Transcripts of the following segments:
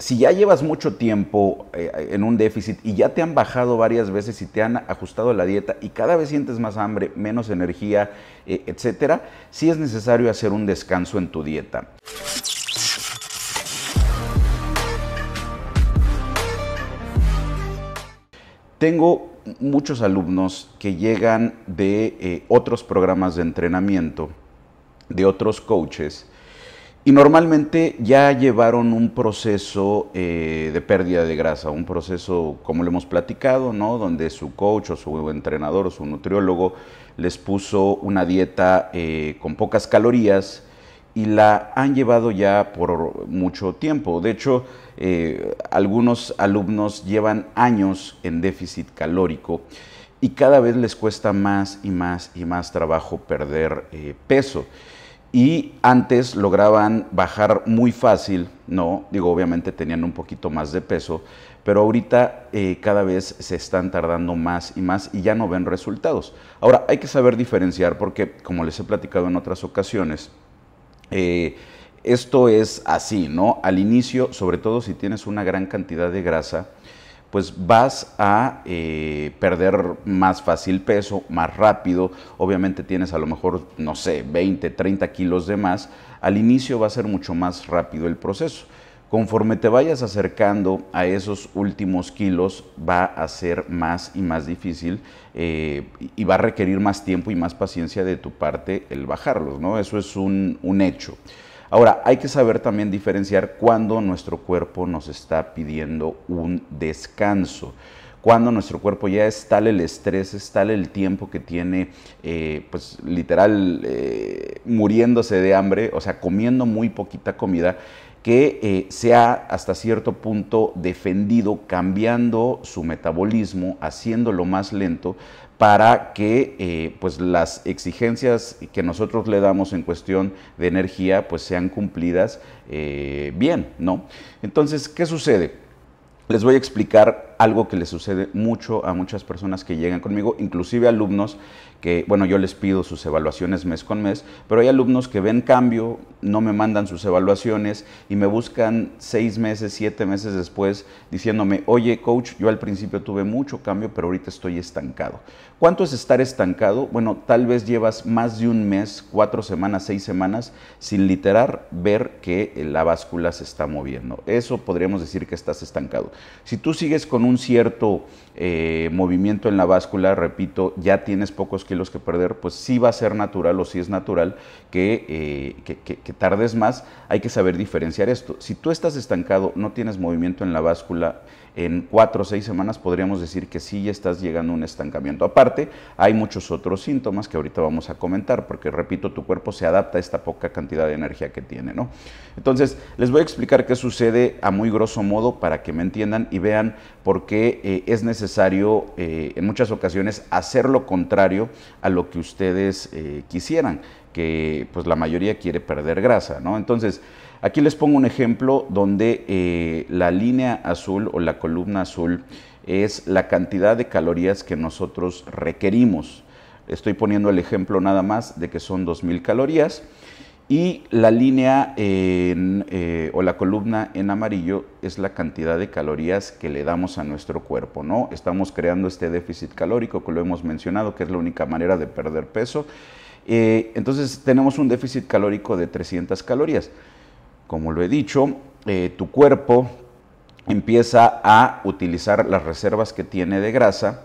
si ya llevas mucho tiempo eh, en un déficit y ya te han bajado varias veces y te han ajustado la dieta y cada vez sientes más hambre, menos energía, eh, etcétera, sí es necesario hacer un descanso en tu dieta. Tengo muchos alumnos que llegan de eh, otros programas de entrenamiento, de otros coaches, y normalmente ya llevaron un proceso eh, de pérdida de grasa, un proceso, como lo hemos platicado, ¿no? donde su coach o su entrenador o su nutriólogo les puso una dieta eh, con pocas calorías y la han llevado ya por mucho tiempo. De hecho, eh, algunos alumnos llevan años en déficit calórico y cada vez les cuesta más y más y más trabajo perder peso y antes lograban bajar muy fácil, ¿no? Digo, obviamente tenían un poquito más de peso, pero ahorita eh, cada vez se están tardando más y más y ya no ven resultados. Ahora, hay que saber diferenciar porque, como les he platicado en otras ocasiones, eh, esto es así, ¿no? Al inicio, sobre todo si tienes una gran cantidad de grasa, pues vas a eh, perder más fácil peso, más rápido. Obviamente tienes a lo mejor, no sé, 20, 30 kilos de más. Al inicio va a ser mucho más rápido el proceso. Conforme te vayas acercando a esos últimos kilos, va a ser más y más difícil eh, y va a requerir más tiempo y más paciencia de tu parte el bajarlos, ¿no? Eso es un, un hecho. Ahora, hay que saber también diferenciar cuándo nuestro cuerpo nos está pidiendo un descanso. Cuando nuestro cuerpo ya es tal el estrés, es tal el tiempo que tiene, eh, pues literal, eh, muriéndose de hambre, o sea, comiendo muy poquita comida, que eh, sea hasta cierto punto defendido, cambiando su metabolismo, haciéndolo más lento, para que eh, pues las exigencias que nosotros le damos en cuestión de energía pues sean cumplidas eh, bien, ¿no? Entonces, ¿qué sucede? Les voy a explicar algo que le sucede mucho a muchas personas que llegan conmigo, inclusive alumnos que, bueno, yo les pido sus evaluaciones mes con mes, pero hay alumnos que ven cambio, no me mandan sus evaluaciones y me buscan seis meses, siete meses después diciéndome, oye coach, yo al principio tuve mucho cambio, pero ahorita estoy estancado. ¿Cuánto es estar estancado? Bueno, tal vez llevas más de un mes, cuatro semanas, seis semanas, sin literar ver que la báscula se está moviendo. Eso podríamos decir que estás estancado. Si tú sigues con un cierto eh, movimiento en la báscula, repito, ya tienes pocos kilos que perder, pues sí va a ser natural o sí es natural que, eh, que tardes más. Hay que saber diferenciar esto. Si tú estás estancado, no tienes movimiento en la báscula, en cuatro o seis semanas podríamos decir que sí ya estás llegando a un estancamiento. Aparte, hay muchos otros síntomas que ahorita vamos a comentar, porque repito, tu cuerpo se adapta a esta poca cantidad de energía que tiene, ¿no? Entonces, les voy a explicar qué sucede a muy grosso modo para que me entiendan y vean por qué eh, es necesario eh, en muchas ocasiones hacer lo contrario a lo que ustedes eh, quisieran, que pues la mayoría quiere perder grasa, ¿no? Entonces, Aquí les pongo un ejemplo donde eh, la línea azul o la columna azul es la cantidad de calorías que nosotros requerimos. Estoy poniendo el ejemplo nada más de que son 2.000 calorías. Y la línea eh, o la columna en amarillo es la cantidad de calorías que le damos a nuestro cuerpo, ¿no? Estamos creando este déficit calórico que lo hemos mencionado, que es la única manera de perder peso. Eh, entonces tenemos un déficit calórico de 300 calorías. Como lo he dicho, eh, tu cuerpo empieza a utilizar las reservas que tiene de grasa,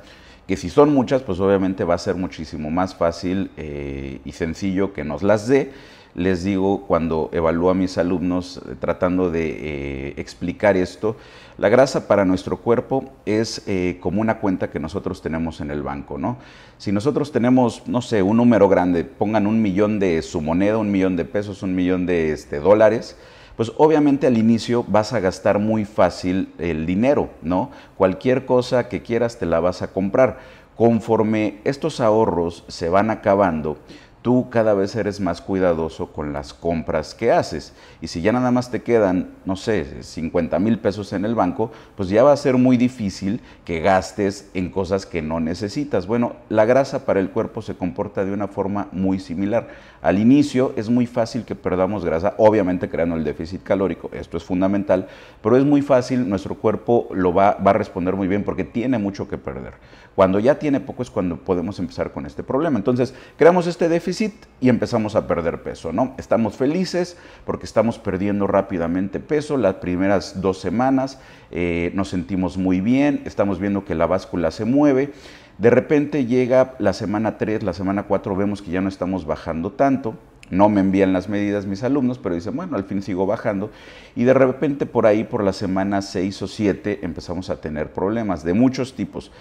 que si son muchas, pues obviamente va a ser muchísimo más fácil eh, y sencillo que nos las dé. Les digo cuando evalúo a mis alumnos eh, tratando de explicar esto, la grasa para nuestro cuerpo es como una cuenta que nosotros tenemos en el banco, ¿no? Si nosotros tenemos, no sé, un número grande, pongan un millón de su moneda, un millón de pesos, un millón de este, dólares, pues obviamente al inicio vas a gastar muy fácil el dinero, ¿no? Cualquier cosa que quieras te la vas a comprar. Conforme estos ahorros se van acabando, tú cada vez eres más cuidadoso con las compras que haces. Y si ya nada más te quedan, no sé, 50 mil pesos en el banco, pues ya va a ser muy difícil que gastes en cosas que no necesitas. Bueno, la grasa para el cuerpo se comporta de una forma muy similar. Al inicio es muy fácil que perdamos grasa, obviamente creando el déficit calórico, esto es fundamental, pero es muy fácil, nuestro cuerpo lo va, va a responder muy bien porque tiene mucho que perder. Cuando ya tiene poco es cuando podemos empezar con este problema. Entonces, creamos este déficit y empezamos a perder peso, ¿no? Estamos felices porque estamos perdiendo rápidamente peso. Las primeras dos semanas eh, nos sentimos muy bien, estamos viendo que la báscula se mueve. De repente llega la semana 3, la semana 4, vemos que ya no estamos bajando tanto. No me envían las medidas mis alumnos, pero dicen, bueno, al fin sigo bajando. Y de repente por ahí, por la semana 6 o 7, empezamos a tener problemas de muchos tipos.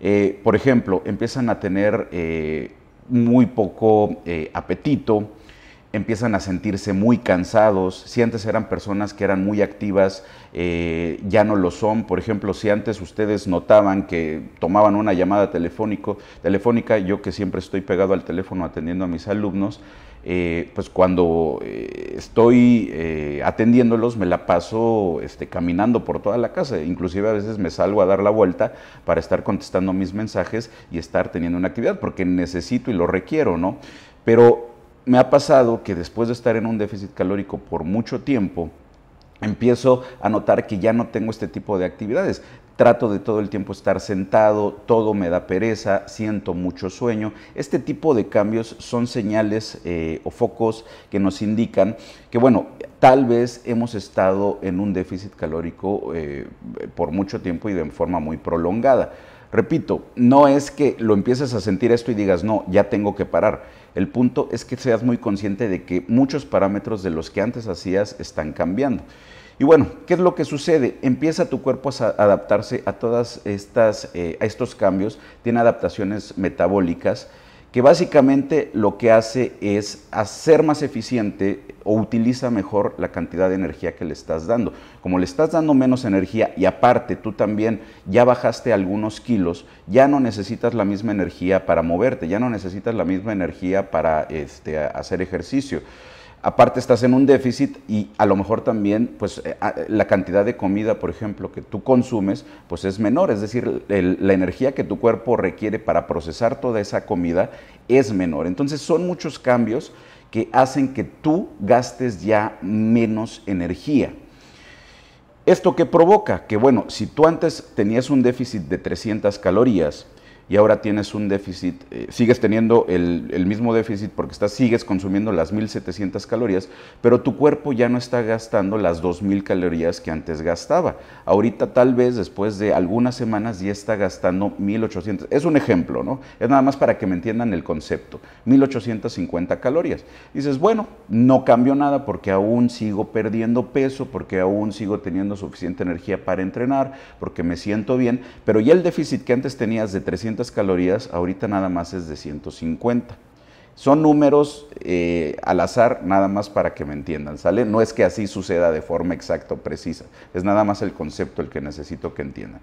Eh, por ejemplo, empiezan a tener eh, muy poco eh, apetito, empiezan a sentirse muy cansados. Si antes eran personas que eran muy activas, ya no lo son. Por ejemplo, si antes ustedes notaban que tomaban una llamada telefónico, telefónica, yo que siempre estoy pegado al teléfono atendiendo a mis alumnos, eh, pues cuando eh, estoy eh, atendiéndolos me la paso este, caminando por toda la casa, inclusive a veces me salgo a dar la vuelta para estar contestando mis mensajes y estar teniendo una actividad, porque necesito y lo requiero, ¿no? Pero me ha pasado que después de estar en un déficit calórico por mucho tiempo, empiezo a notar que ya no tengo este tipo de actividades trato de todo el tiempo estar sentado, todo me da pereza, siento mucho sueño. Este tipo de cambios son señales eh, o focos que nos indican que, bueno, tal vez hemos estado en un déficit calórico eh, por mucho tiempo y de forma muy prolongada. Repito, no es que lo empieces a sentir esto y digas, no, ya tengo que parar. El punto es que seas muy consciente de que muchos parámetros de los que antes hacías están cambiando. Y bueno, ¿qué es lo que sucede? Empieza tu cuerpo a adaptarse a todas estas, eh, a estos cambios, tiene adaptaciones metabólicas que básicamente lo que hace es hacer más eficiente o utiliza mejor la cantidad de energía que le estás dando. Como le estás dando menos energía y aparte tú también ya bajaste algunos kilos, ya no necesitas la misma energía para moverte, ya no necesitas la misma energía para este, hacer ejercicio aparte estás en un déficit y a lo mejor también pues eh, la cantidad de comida, por ejemplo, que tú consumes, pues es menor, es decir, la energía que tu cuerpo requiere para procesar toda esa comida es menor. Entonces son muchos cambios que hacen que tú gastes ya menos energía. ¿Esto qué provoca? Que bueno, si tú antes tenías un déficit de 300 calorías, y ahora tienes un déficit, eh, sigues teniendo el, mismo déficit porque estás, sigues consumiendo las 1700 calorías, pero tu cuerpo ya no está gastando las 2000 calorías que antes gastaba. Ahorita tal vez después de algunas semanas ya está gastando 1800. Es un ejemplo, ¿no? Es nada más para que me entiendan el concepto. 1850 calorías. Dices, bueno, no cambio nada porque aún sigo perdiendo peso, porque aún sigo teniendo suficiente energía para entrenar, porque me siento bien, pero ya el déficit que antes tenías de 300 calorías, ahorita nada más es de 150. Son números eh, al azar, nada más para que me entiendan, ¿sale? No es que así suceda de forma exacta o precisa, es nada más el concepto el que necesito que entiendan.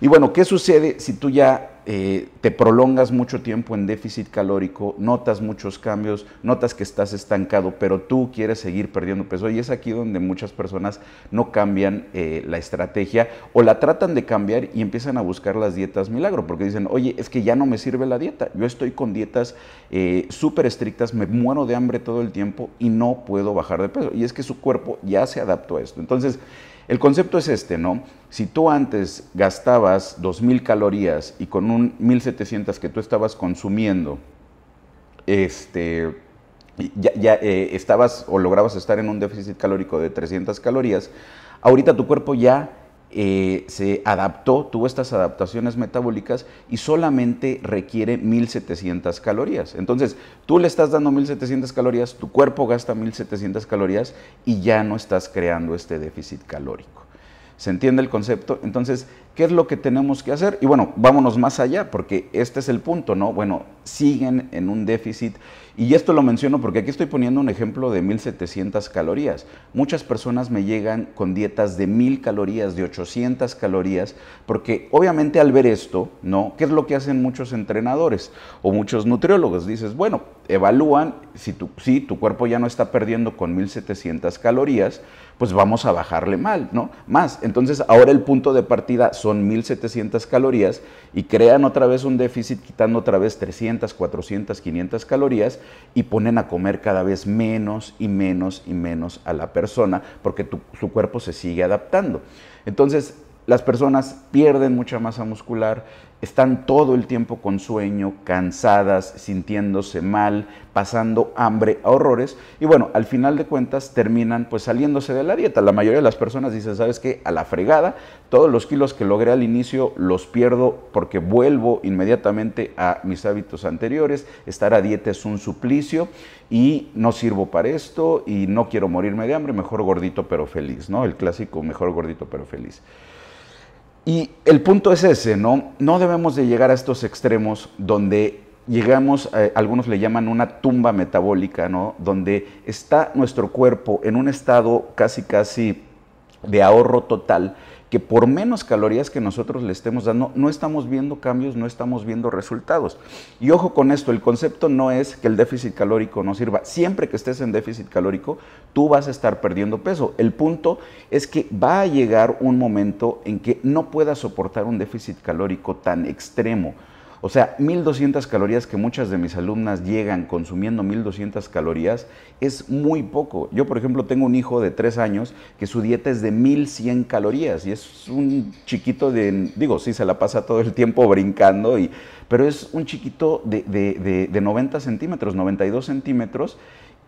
Y bueno, ¿qué sucede si tú ya eh, te prolongas mucho tiempo en déficit calórico, notas muchos cambios, notas que estás estancado, pero tú quieres seguir perdiendo peso? Y es aquí donde muchas personas no cambian eh, la estrategia o la tratan de cambiar y empiezan a buscar las dietas milagro, porque dicen, oye, es que ya no me sirve la dieta, yo estoy con dietas eh, súper estrictas, me muero de hambre todo el tiempo y no puedo bajar de peso. Y es que su cuerpo ya se adaptó a esto. Entonces, el concepto es este, ¿no? Si tú antes gastabas 2.000 calorías y con un 1.700 que tú estabas consumiendo, este, ya, eh, estabas o lograbas estar en un déficit calórico de 300 calorías, ahorita tu cuerpo ya eh, se adaptó, tuvo estas adaptaciones metabólicas y solamente requiere 1700 calorías. Entonces, tú le estás dando 1700 calorías, tu cuerpo gasta 1700 calorías y ya no estás creando este déficit calórico. ¿Se entiende el concepto? Entonces, ¿qué es lo que tenemos que hacer? Y bueno, vámonos más allá, porque este es el punto, ¿no? Bueno, siguen en un déficit. Y esto lo menciono porque aquí estoy poniendo un ejemplo de 1700 calorías. Muchas personas me llegan con dietas de 1000 calorías, de 800 calorías, porque obviamente al ver esto, ¿no? ¿Qué es lo que hacen muchos entrenadores o muchos nutriólogos? Dices, bueno, evalúan si tu, si tu cuerpo ya no está perdiendo con 1700 calorías, pues vamos a bajarle mal, ¿no? Más. Entonces, ahora el punto de partida son 1700 calorías y crean otra vez un déficit quitando otra vez 300, 400, 500 calorías y ponen a comer cada vez menos y menos y menos a la persona porque su cuerpo se sigue adaptando. Entonces, las personas pierden mucha masa muscular, están todo el tiempo con sueño, cansadas, sintiéndose mal, pasando hambre a horrores y bueno, al final de cuentas terminan pues saliéndose de la dieta. La mayoría de las personas dicen, ¿sabes qué? A la fregada, todos los kilos que logré al inicio los pierdo porque vuelvo inmediatamente a mis hábitos anteriores, estar a dieta es un suplicio y no sirvo para esto y no quiero morirme de hambre, mejor gordito pero feliz, ¿no? El clásico mejor gordito pero feliz. Y el punto es ese, ¿no? No debemos de llegar a estos extremos donde llegamos, eh, algunos le llaman una tumba metabólica, ¿no? Donde está nuestro cuerpo en un estado casi, casi de ahorro total que por menos calorías que nosotros le estemos dando, no estamos viendo cambios, no estamos viendo resultados. Y ojo con esto, el concepto no es que el déficit calórico no sirva. Siempre que estés en déficit calórico, tú vas a estar perdiendo peso. El punto es que va a llegar un momento en que no puedas soportar un déficit calórico tan extremo o sea, 1200 calorías que muchas de mis alumnas llegan consumiendo 1200 calorías es muy poco. Yo, por ejemplo, tengo un hijo de 3 años que su dieta es de 1100 calorías y es un chiquito de, digo, sí, se la pasa todo el tiempo brincando, y, pero es un chiquito de, de, de 90 centímetros, 92 centímetros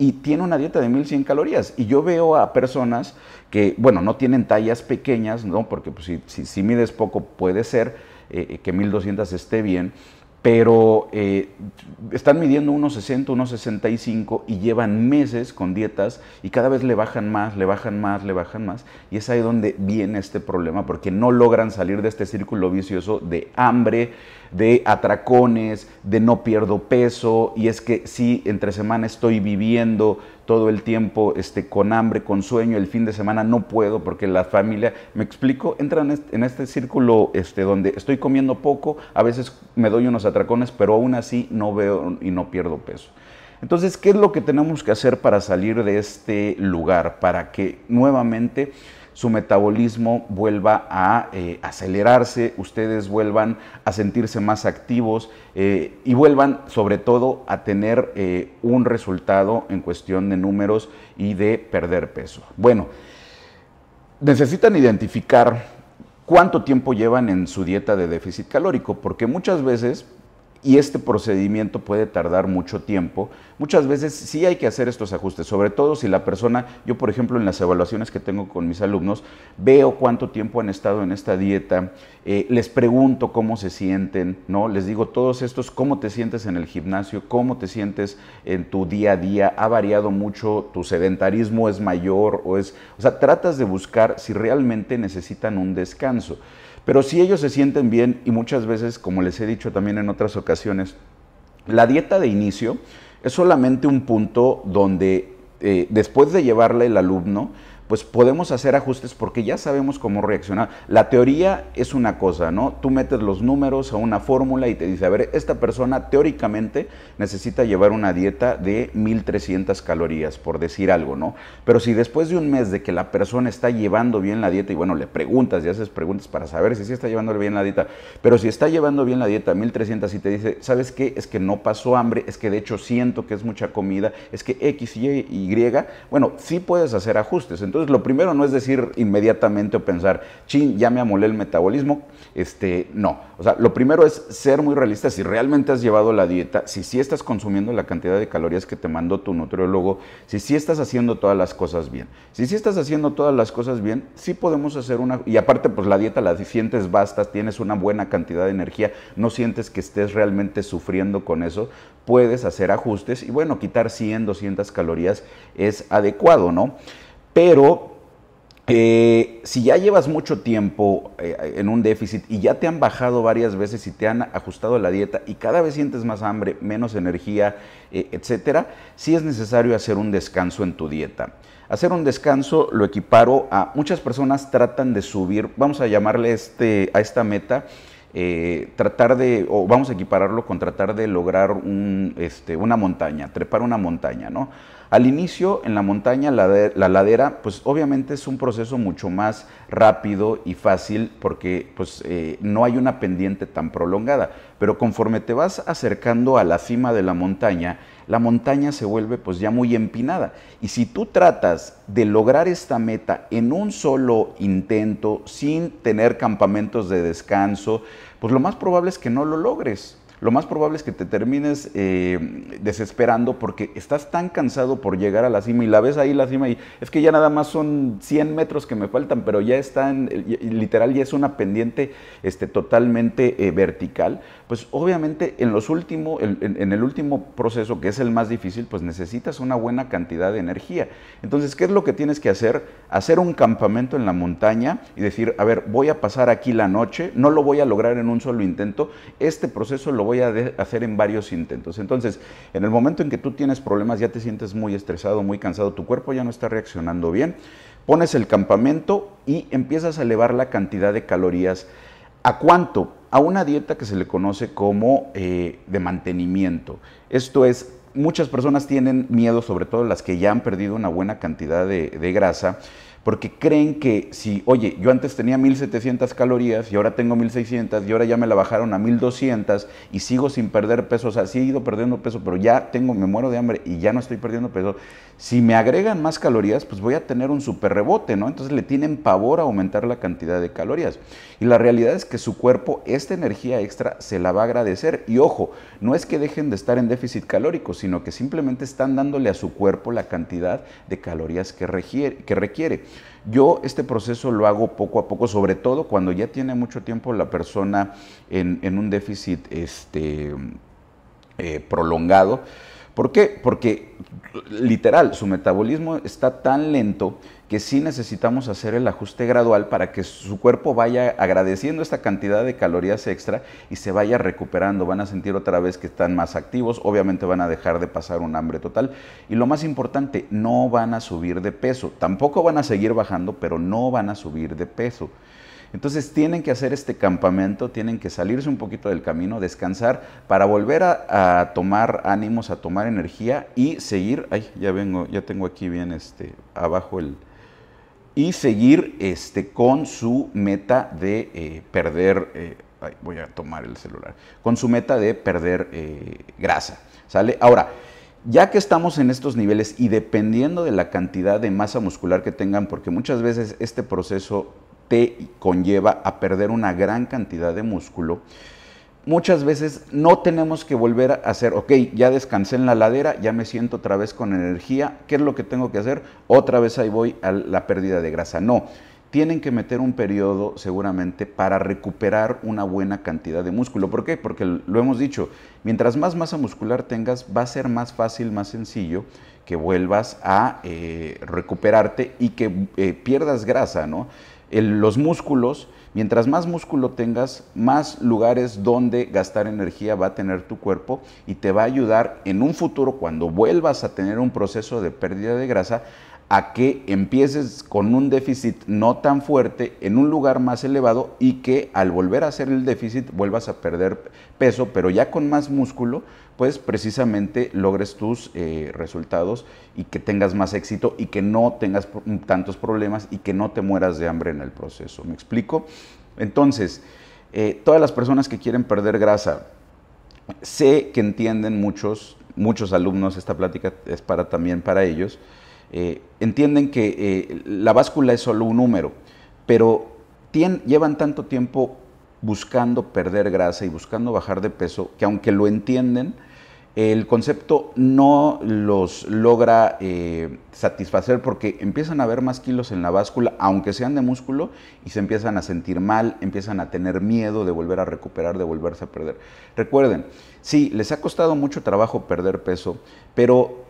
y tiene una dieta de 1100 calorías. Y yo veo a personas que, bueno, no tienen tallas pequeñas, ¿no? Porque pues, si, si, si mides poco puede ser eh, que 1200 esté bien, pero eh, están midiendo unos 60, unos 65 y llevan meses con dietas y cada vez le bajan más, le bajan más, le bajan más. Y es ahí donde viene este problema, porque no logran salir de este círculo vicioso de hambre, de atracones, de no pierdo peso, y es que sí, entre semana estoy viviendo todo el tiempo este, con hambre, con sueño, el fin de semana no puedo porque la familia, me explico, entra en este, en este círculo este, donde estoy comiendo poco, a veces me doy unos atracones, pero aún así no veo y no pierdo peso. Entonces, ¿qué es lo que tenemos que hacer para salir de este lugar? Para que nuevamente su metabolismo vuelva a eh, acelerarse, ustedes vuelvan a sentirse más activos eh, y vuelvan sobre todo a tener eh, un resultado en cuestión de números y de perder peso. Bueno, necesitan identificar cuánto tiempo llevan en su dieta de déficit calórico, porque muchas veces y este procedimiento puede tardar mucho tiempo. Muchas veces sí hay que hacer estos ajustes, sobre todo si la persona, yo por ejemplo en las evaluaciones que tengo con mis alumnos, veo cuánto tiempo han estado en esta dieta, eh, les pregunto cómo se sienten, ¿no? Les digo todos estos, cómo te sientes en el gimnasio, cómo te sientes en tu día a día, ha variado mucho, tu sedentarismo es mayor o es, o sea, tratas de buscar si realmente necesitan un descanso. Pero si ellos se sienten bien y muchas veces, como les he dicho también en otras ocasiones, la dieta de inicio es solamente un punto donde eh, después de llevarle el alumno, pues podemos hacer ajustes porque ya sabemos cómo reaccionar. La teoría es una cosa, ¿no? Tú metes los números a una fórmula y te dice, a ver, esta persona teóricamente necesita llevar una dieta de 1300 calorías, por decir algo, ¿no? Pero si después de un mes de que la persona está llevando bien la dieta, y bueno, le preguntas y haces preguntas para saber si sí está llevando bien la dieta, pero si está llevando bien la dieta 1300 y te dice, ¿sabes qué? Es que no pasó hambre, es que de hecho siento que es mucha comida, es que X, Y, Y, bueno, sí puedes hacer ajustes. Entonces, lo primero no es decir inmediatamente o pensar, chin, ya me amolé el metabolismo. Este, no. O sea, lo primero es ser muy realista. Si realmente has llevado la dieta, si sí estás consumiendo la cantidad de calorías que te mandó tu nutriólogo, si sí estás haciendo todas las cosas bien. Si sí estás haciendo todas las cosas bien, sí podemos hacer una. Y aparte, pues la dieta la sientes basta, tienes una buena cantidad de energía, no sientes que estés realmente sufriendo con eso, puedes hacer ajustes y bueno, quitar 100, 200 calorías es adecuado, ¿no? Pero eh, si ya llevas mucho tiempo eh, en un déficit y ya te han bajado varias veces y te han ajustado la dieta y cada vez sientes más hambre, menos energía, eh, etcétera, sí es necesario hacer un descanso en tu dieta. Hacer un descanso lo equiparo a muchas personas tratan de subir, vamos a llamarle este, a esta meta, tratar de, o vamos a equipararlo con tratar de lograr un, este, una montaña, trepar una montaña, ¿no? Al inicio, en la montaña, la, ladera, pues obviamente es un proceso mucho más rápido y fácil porque pues, eh, no hay una pendiente tan prolongada. Pero conforme te vas acercando a la cima de la montaña, la montaña se vuelve pues ya muy empinada. Y si tú tratas de lograr esta meta en un solo intento, sin tener campamentos de descanso, pues lo más probable es que no lo logres lo más probable es que te termines eh, desesperando porque estás tan cansado por llegar a la cima y la ves ahí la cima y es que ya nada más son 100 metros que me faltan, pero ya están, literal ya es una pendiente este, totalmente eh, vertical, pues obviamente en, los último, en, el último proceso, que es el más difícil, pues necesitas una buena cantidad de energía. Entonces, ¿qué es lo que tienes que hacer? Hacer un campamento en la montaña y decir, a ver, voy a pasar aquí la noche, no lo voy a lograr en un solo intento, este proceso lo voy a hacer en varios intentos. Entonces, en el momento en que tú tienes problemas, ya te sientes muy estresado, muy cansado, tu cuerpo ya no está reaccionando bien, pones el campamento y empiezas a elevar la cantidad de calorías. ¿A cuánto? A una dieta que se le conoce como eh, de mantenimiento. Esto es, muchas personas tienen miedo, sobre todo las que ya han perdido una buena cantidad de grasa, porque creen que si, oye, yo antes tenía 1700 calorías y ahora tengo 1600 y ahora ya me la bajaron a 1200 y sigo sin perder peso, o sea, sí he ido perdiendo peso, pero ya tengo, me muero de hambre y ya no estoy perdiendo peso. Si me agregan más calorías, pues voy a tener un super rebote, ¿no? Entonces le tienen pavor a aumentar la cantidad de calorías. Y la realidad es que su cuerpo esta energía extra se la va a agradecer. Y ojo, no es que dejen de estar en déficit calórico, sino que simplemente están dándole a su cuerpo la cantidad de calorías que requiere. Que requiere. Yo este proceso lo hago poco a poco, sobre todo cuando ya tiene mucho tiempo la persona en, un déficit este, eh, prolongado. ¿Por qué? Porque literal, su metabolismo está tan lento que sí necesitamos hacer el ajuste gradual para que su cuerpo vaya agradeciendo esta cantidad de calorías extra y se vaya recuperando. Van a sentir otra vez que están más activos, obviamente van a dejar de pasar un hambre total. Y lo más importante, no van a subir de peso. Tampoco van a seguir bajando, pero no van a subir de peso. Entonces tienen que hacer este campamento, tienen que salirse un poquito del camino, descansar para volver a, tomar ánimos, a tomar energía y seguir. Ay, ya vengo, ya tengo aquí bien este abajo el, y seguir este, con su meta de eh, perder, eh, voy a tomar el celular, con su meta de perder eh, grasa. ¿Sale? Ahora, ya que estamos en estos niveles y dependiendo de la cantidad de masa muscular que tengan, porque muchas veces este proceso te conlleva a perder una gran cantidad de músculo, muchas veces no tenemos que volver a hacer, ok, ya descansé en la ladera, ya me siento otra vez con energía, ¿qué es lo que tengo que hacer? Otra vez ahí voy a la pérdida de grasa. No, tienen que meter un periodo seguramente para recuperar una buena cantidad de músculo. ¿Por qué? Porque lo hemos dicho, mientras más masa muscular tengas, va a ser más fácil, más sencillo que vuelvas a eh, recuperarte y que eh, pierdas grasa, ¿no? los músculos Mientras más músculo tengas, más lugares donde gastar energía va a tener tu cuerpo y te va a ayudar en un futuro, cuando vuelvas a tener un proceso de pérdida de grasa, a que empieces con un déficit no tan fuerte en un lugar más elevado y que al volver a hacer el déficit vuelvas a perder peso, pero ya con más músculo, pues precisamente logres tus eh, resultados y que tengas más éxito y que no tengas tantos problemas y que no te mueras de hambre en el proceso. ¿Me explico? Entonces, eh, todas las personas que quieren perder grasa, sé que entienden muchos, muchos alumnos, esta plática es para también para ellos, eh, entienden que eh, la báscula es solo un número, pero llevan tanto tiempo buscando perder grasa y buscando bajar de peso que aunque lo entienden, el concepto no los logra eh, satisfacer porque empiezan a ver más kilos en la báscula, aunque sean de músculo, y se empiezan a sentir mal, empiezan a tener miedo de volver a recuperar, de volverse a perder. Recuerden, sí, les ha costado mucho trabajo perder peso, pero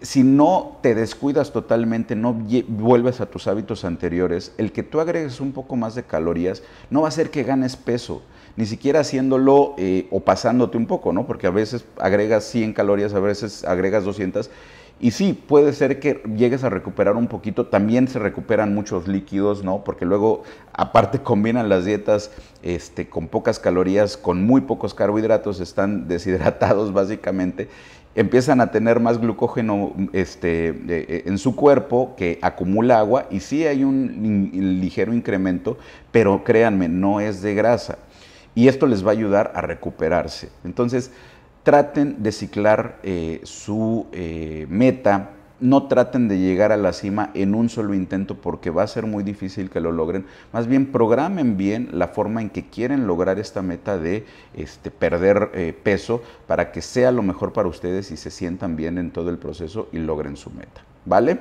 si no te descuidas totalmente, no vuelves a tus hábitos anteriores, el que tú agregues un poco más de calorías no va a hacer que ganes peso, ni siquiera haciéndolo eh, o pasándote un poco, ¿no? Porque a veces agregas 100 calorías, a veces agregas 200 y sí, puede ser que llegues a recuperar un poquito, también se recuperan muchos líquidos, ¿no? Porque luego, aparte, combinan las dietas este, con pocas calorías, con muy pocos carbohidratos, están deshidratados básicamente, empiezan a tener más glucógeno este, eh, en su cuerpo que acumula agua y sí hay un ligero incremento, pero créanme, no es de grasa. Y esto les va a ayudar a recuperarse. Entonces, traten de ciclar eh, su eh, meta, no traten de llegar a la cima en un solo intento porque va a ser muy difícil que lo logren. Más bien programen bien la forma en que quieren lograr esta meta de este, perder eh, peso para que sea lo mejor para ustedes y se sientan bien en todo el proceso y logren su meta. ¿Vale?